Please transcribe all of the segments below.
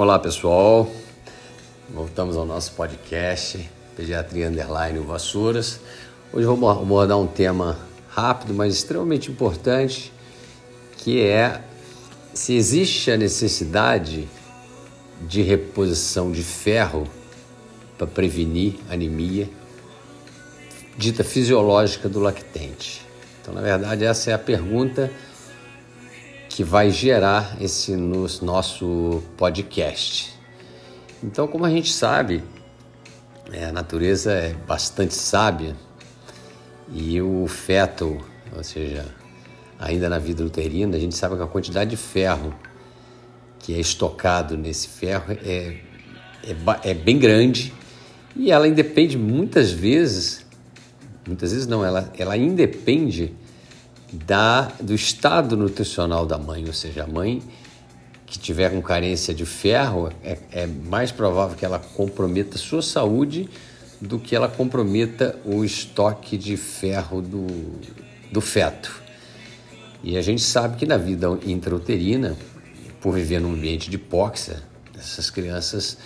Olá pessoal, voltamos ao nosso podcast Pediatria Underline Vassouras. Hoje vou abordar um tema rápido, mas extremamente importante, que é se existe a necessidade de reposição de ferro para prevenir anemia dita fisiológica do lactente. Então, na verdade, essa é a pergunta que vai gerar esse nosso podcast. Então, como a gente sabe, é, a natureza é bastante sábia e o feto, ou seja, ainda na vida uterina, a gente sabe que a quantidade de ferro que é estocado nesse ferro é, é, é bem grande e ela independe muitas vezes, muitas vezes não, ela, ela independe da, do estado nutricional da mãe, ou seja, a mãe que tiver com carência de ferro, é, é mais provável que ela comprometa sua saúde do que ela comprometa o estoque de ferro do, do feto. E a gente sabe que na vida intrauterina, por viver num ambiente de hipóxia, essas crianças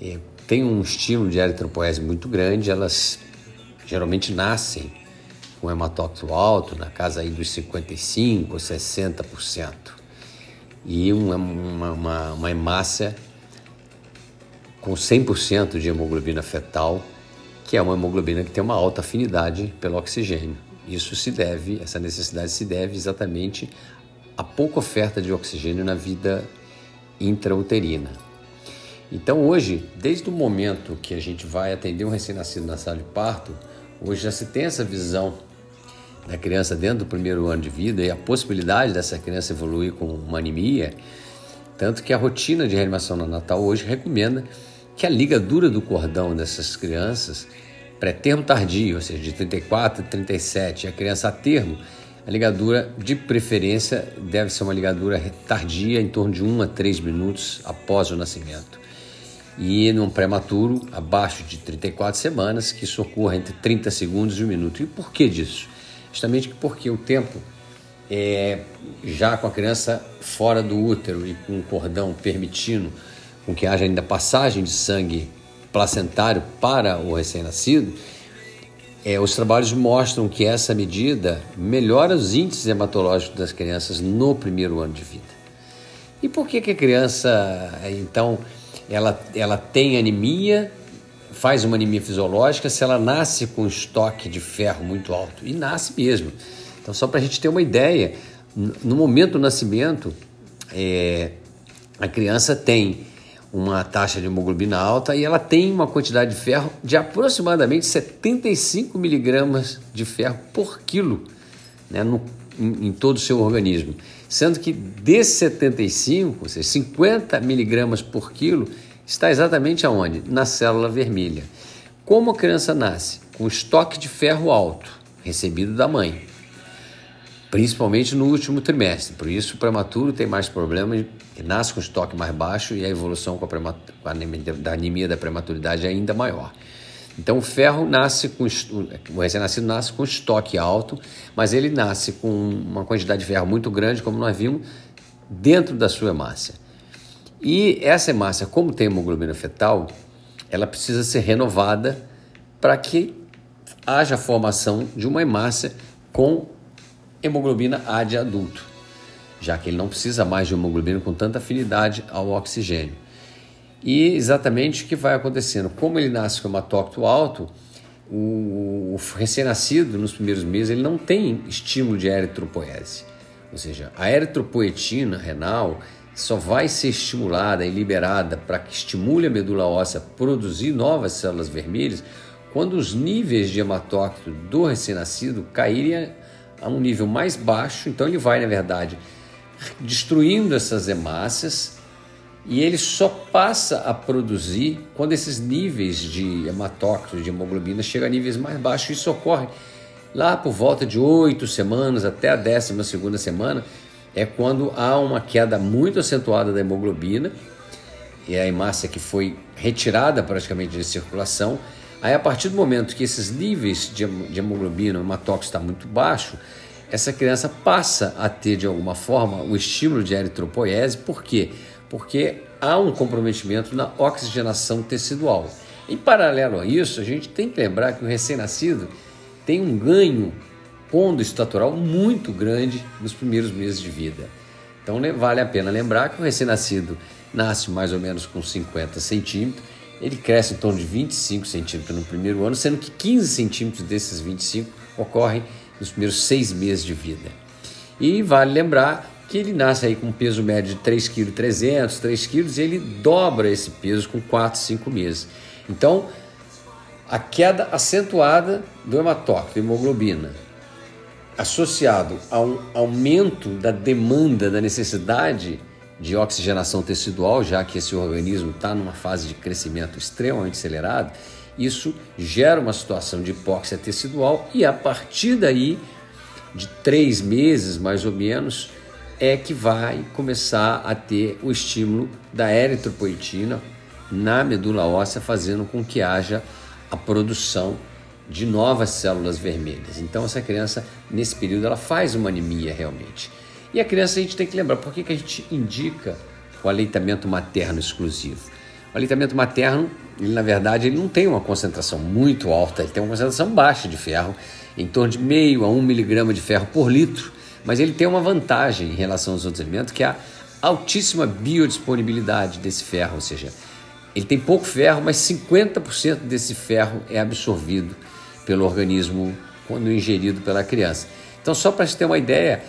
é, têm um estímulo de eritropoese muito grande, elas geralmente nascem com hematócrito alto, na casa aí dos 55% ou 60%, e uma, uma, uma, uma hemácia com 100% de hemoglobina fetal, que é uma hemoglobina que tem uma alta afinidade pelo oxigênio. Isso se deve, essa necessidade se deve exatamente à pouca oferta de oxigênio na vida intrauterina. Então hoje, desde o momento que a gente vai atender um recém-nascido na sala de parto, hoje já se tem essa visão da criança dentro do primeiro ano de vida e a possibilidade dessa criança evoluir com uma anemia, tanto que a rotina de reanimação neonatal hoje recomenda que a ligadura do cordão dessas crianças, pré-termo tardio, ou seja, de 34 a 37, e a criança a termo, a ligadura de preferência deve ser uma ligadura tardia, em torno de 1 a 3 minutos após o nascimento. E num prematuro, abaixo de 34 semanas, que isso ocorra entre 30 segundos e 1 minuto. E por que disso? Justamente porque o tempo, é, já com a criança fora do útero e com o cordão permitindo com que haja ainda passagem de sangue placentário para o recém-nascido, é, os trabalhos mostram que essa medida melhora os índices hematológicos das crianças no primeiro ano de vida. E por que, que a criança, então, ela, ela tem anemia faz uma anemia fisiológica se ela nasce com estoque de ferro muito alto. E nasce mesmo. Então, só para a gente ter uma ideia, no momento do nascimento, é, a criança tem uma taxa de hemoglobina alta e ela tem uma quantidade de ferro de aproximadamente 75 miligramas de ferro por quilo né, no, em, em, todo o seu organismo. Sendo que desses 75, ou seja, 50 miligramas por quilo, está exatamente aonde? Na célula vermelha. Como a criança nasce? Com estoque de ferro alto, recebido da mãe, principalmente no último trimestre. Por isso, o prematuro tem mais problemas, nasce com estoque mais baixo e a evolução com a, com a anemia, da anemia da prematuridade é ainda maior. Então, o ferro nasce com o recém-nascido nasce com estoque alto, mas ele nasce com uma quantidade de ferro muito grande, como nós vimos, dentro da sua hemácia. E essa hemácia, como tem hemoglobina fetal, ela precisa ser renovada para que haja formação de uma hemácia com hemoglobina A de adulto, já que ele não precisa mais de hemoglobina com tanta afinidade ao oxigênio. E exatamente o que vai acontecendo, como ele nasce com hematócrito alto, o, recém-nascido nos primeiros meses ele não tem estímulo de eritropoese, ou seja, a eritropoetina renal só vai ser estimulada e liberada para que estimule a medula óssea a produzir novas células vermelhas quando os níveis de hematócrito do recém-nascido caírem a um nível mais baixo. Então ele vai, na verdade, destruindo essas hemácias e ele só passa a produzir quando esses níveis de hematócrito, de hemoglobina, chegam a níveis mais baixos. Isso ocorre lá por volta de oito semanas até a décima segunda semana, é quando há uma queda muito acentuada da hemoglobina, e a hemácia que foi retirada praticamente de circulação. Aí, a partir do momento que esses níveis de hemoglobina, o hematócrito está muito baixo, essa criança passa a ter de alguma forma o estímulo de eritropoese. Por quê? Porque há um comprometimento na oxigenação tecidual. Em paralelo a isso, a gente tem que lembrar que o recém-nascido tem um ganho pondo-estatural muito grande nos primeiros meses de vida. Então vale a pena lembrar que o recém-nascido nasce mais ou menos com 50 centímetros, ele cresce em torno de 25 centímetros no primeiro ano, sendo que 15 centímetros desses 25 ocorrem nos primeiros seis meses de vida. E vale lembrar que ele nasce aí com um peso médio de 3,3 kg, 3 kg, e ele dobra esse peso com 4, 5 meses. Então, a queda acentuada do hematócrito, hemoglobina, associado a um aumento da demanda, da necessidade de oxigenação tecidual, já que esse organismo está numa fase de crescimento extremamente acelerado, isso gera uma situação de hipóxia tecidual e a partir daí, de três meses mais ou menos, é que vai começar a ter o estímulo da eritropoetina na medula óssea, fazendo com que haja a produção de novas células vermelhas. Então essa criança nesse período ela faz uma anemia realmente. E a criança a gente tem que lembrar por que, que a gente indica o aleitamento materno exclusivo. O aleitamento materno, ele, na verdade, ele não tem uma concentração muito alta, ele tem uma concentração baixa de ferro, em torno de meio a um miligrama de ferro por litro, mas ele tem uma vantagem em relação aos outros alimentos, que é a altíssima biodisponibilidade desse ferro, ou seja, ele tem pouco ferro, mas 50% desse ferro é absorvido pelo organismo quando ingerido pela criança. Então, só para você ter uma ideia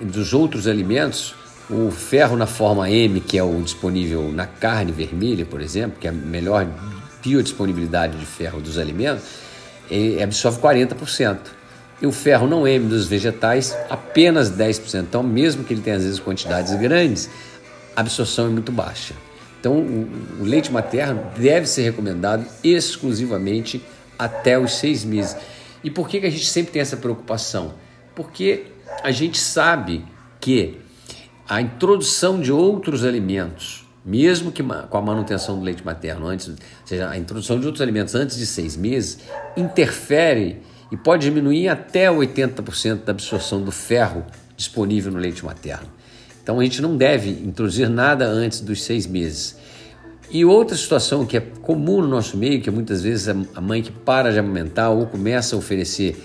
dos outros alimentos, o ferro na forma M, que é o disponível na carne vermelha, por exemplo, que é a melhor biodisponibilidade de ferro dos alimentos, absorve 40%. E o ferro não M dos vegetais, apenas 10%. Então, mesmo que ele tenha às vezes quantidades grandes, a absorção é muito baixa. Então, o, leite materno deve ser recomendado exclusivamente até os seis meses. E por que, que a gente sempre tem essa preocupação? Porque a gente sabe que a introdução de outros alimentos, mesmo que com a manutenção do leite materno antes, ou seja, a introdução de outros alimentos antes de seis meses, interfere e pode diminuir até 80% da absorção do ferro disponível no leite materno. Então a gente não deve introduzir nada antes dos seis meses. E outra situação que é comum no nosso meio, que muitas vezes a mãe que para de amamentar ou começa a oferecer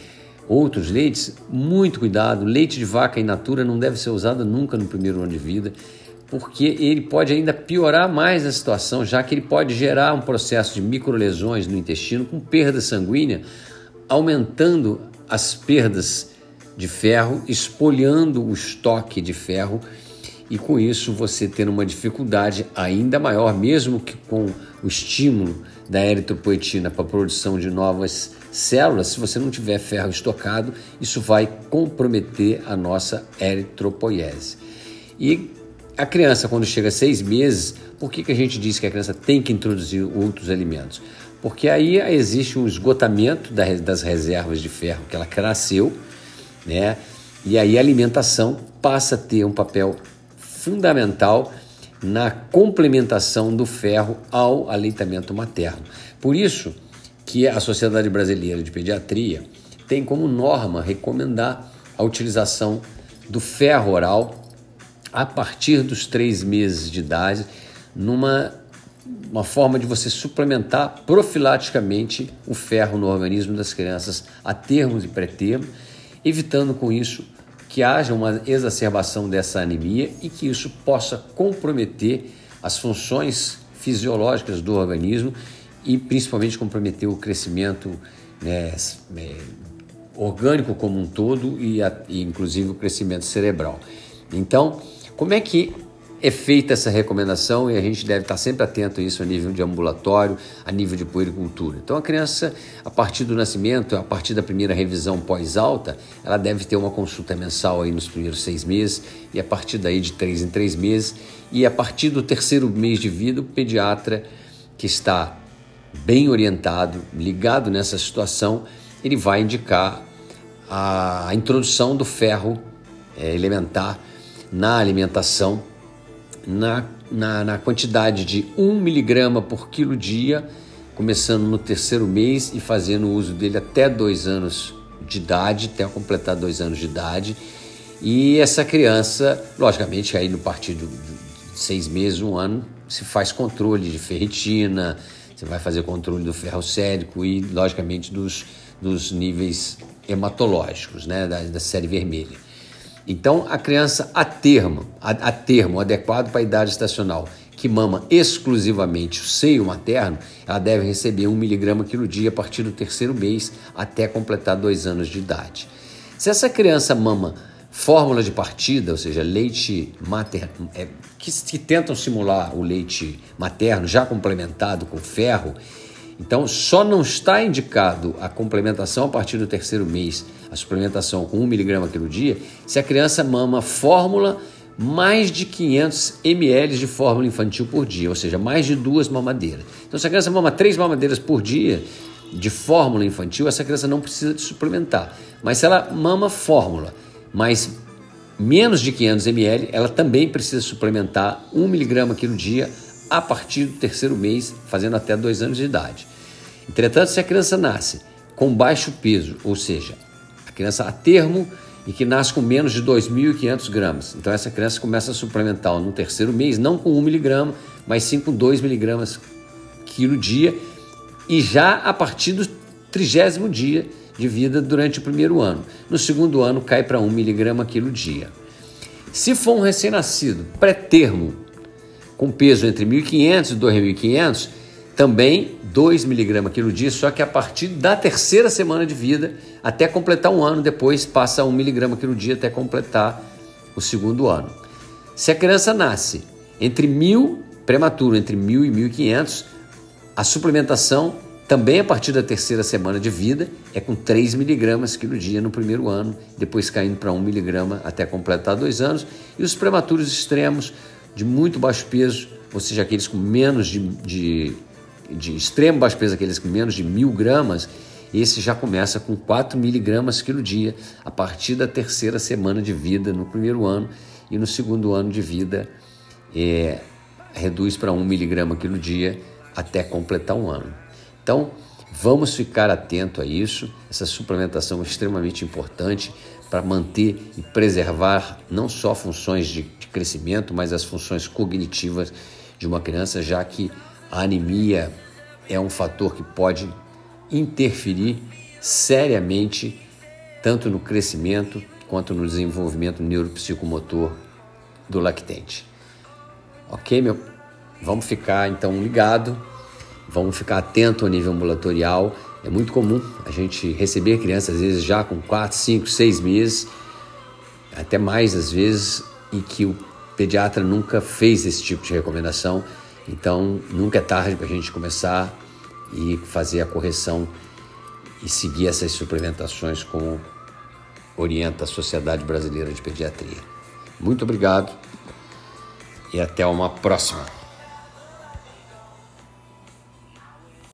outros leites, muito cuidado. Leite de vaca in natura não deve ser usado nunca no primeiro ano de vida, porque ele pode ainda piorar mais a situação, já que ele pode gerar um processo de microlesões no intestino com perda sanguínea, aumentando as perdas de ferro, espoliando o estoque de ferro e com isso você ter uma dificuldade ainda maior, mesmo que com o estímulo da eritropoetina para a produção de novas células, se você não tiver ferro estocado, isso vai comprometer a nossa eritropoiese. E a criança, quando chega a seis meses, por que, que a gente diz que a criança tem que introduzir outros alimentos? Porque aí existe um esgotamento das reservas de ferro que ela cresceu, né? E aí a alimentação passa a ter um papel fundamental na complementação do ferro ao aleitamento materno. Por isso que a Sociedade Brasileira de Pediatria tem como norma recomendar a utilização do ferro oral a partir dos três meses de idade, numa uma forma de você suplementar profilaticamente o ferro no organismo das crianças a termos e pré-termo, evitando com isso que haja uma exacerbação dessa anemia e que isso possa comprometer as funções fisiológicas do organismo e principalmente comprometer o crescimento né, é, orgânico como um todo e, a, e inclusive o crescimento cerebral. Então, como é que é feita essa recomendação e a gente deve estar sempre atento a isso a nível de ambulatório, a nível de puericultura. Então a criança, a partir do nascimento, a partir da primeira revisão pós-alta, ela deve ter uma consulta mensal aí nos primeiros seis meses e a partir daí de três em três meses e a partir do terceiro mês de vida o pediatra que está bem orientado, ligado nessa situação, ele vai indicar a introdução do ferro é, elementar na alimentação na, na, na quantidade de 1 miligrama por quilo dia, começando no terceiro mês e fazendo uso dele até dois anos de idade, até completar dois anos de idade. E essa criança, logicamente, aí no partido de seis meses, um ano, se faz controle de ferritina, você vai fazer controle do ferro sérico e, logicamente, dos, dos níveis hematológicos, né, da, da série vermelha. Então, a criança a termo, a, a termo adequado para a idade estacional, que mama exclusivamente o seio materno, ela deve receber 1 miligrama quilo dia a partir do terceiro mês até completar dois anos de idade. Se essa criança mama fórmula de partida, ou seja, leite materno, é, que, que tentam simular o leite materno já complementado com ferro, então, só não está indicado a complementação a partir do terceiro mês, a suplementação com 1 miligrama quilo dia, se a criança mama fórmula mais de 500 ml de fórmula infantil por dia, ou seja, mais de duas mamadeiras. Então, se a criança mama três mamadeiras por dia de fórmula infantil, essa criança não precisa de suplementar. Mas se ela mama fórmula, mais menos de 500 ml, ela também precisa suplementar 1 miligrama quilo dia a partir do terceiro mês, fazendo até dois anos de idade. Entretanto, se a criança nasce com baixo peso, ou seja, a criança a termo e que nasce com menos de 2.500 gramas, então essa criança começa a suplementar no terceiro mês, não com 1 miligrama, mas sim com 2 miligramas quilo dia e já a partir do trigésimo dia de vida durante o primeiro ano. No segundo ano cai para 1 miligrama quilo dia. Se for um recém-nascido pré-termo, com peso entre 1.500 e 2.500, também 2 miligramas quilo dia, só que a partir da terceira semana de vida, até completar um ano, depois passa 1 miligrama quilo dia até completar o segundo ano. Se a criança nasce entre 1.000, prematuro, entre 1.000 e 1.500, a suplementação também a partir da terceira semana de vida é com 3 miligramas quilo dia no primeiro ano, depois caindo para 1 miligrama até completar dois anos. E os prematuros extremos de muito baixo peso, ou seja, aqueles com menos de, de de extremo baixo peso, aqueles com menos de mil gramas, esse já começa com 4 miligramas quilo dia a partir da terceira semana de vida no primeiro ano e no segundo ano de vida é, reduz para 1 miligrama quilo dia até completar um ano. Então, vamos ficar atento a isso. Essa suplementação é extremamente importante para manter e preservar não só funções de, crescimento, mas as funções cognitivas de uma criança, já que a anemia é um fator que pode interferir seriamente tanto no crescimento quanto no desenvolvimento neuropsicomotor do lactente. Ok, meu? Vamos ficar então ligado, vamos ficar atento ao nível ambulatorial. É muito comum a gente receber crianças, às vezes já com 4, 5, 6 meses, até mais às vezes, e que o pediatra nunca fez esse tipo de recomendação então, nunca é tarde para a gente começar e fazer a correção e seguir essas suplementações como orienta a Sociedade Brasileira de Pediatria. Muito obrigado e até uma próxima.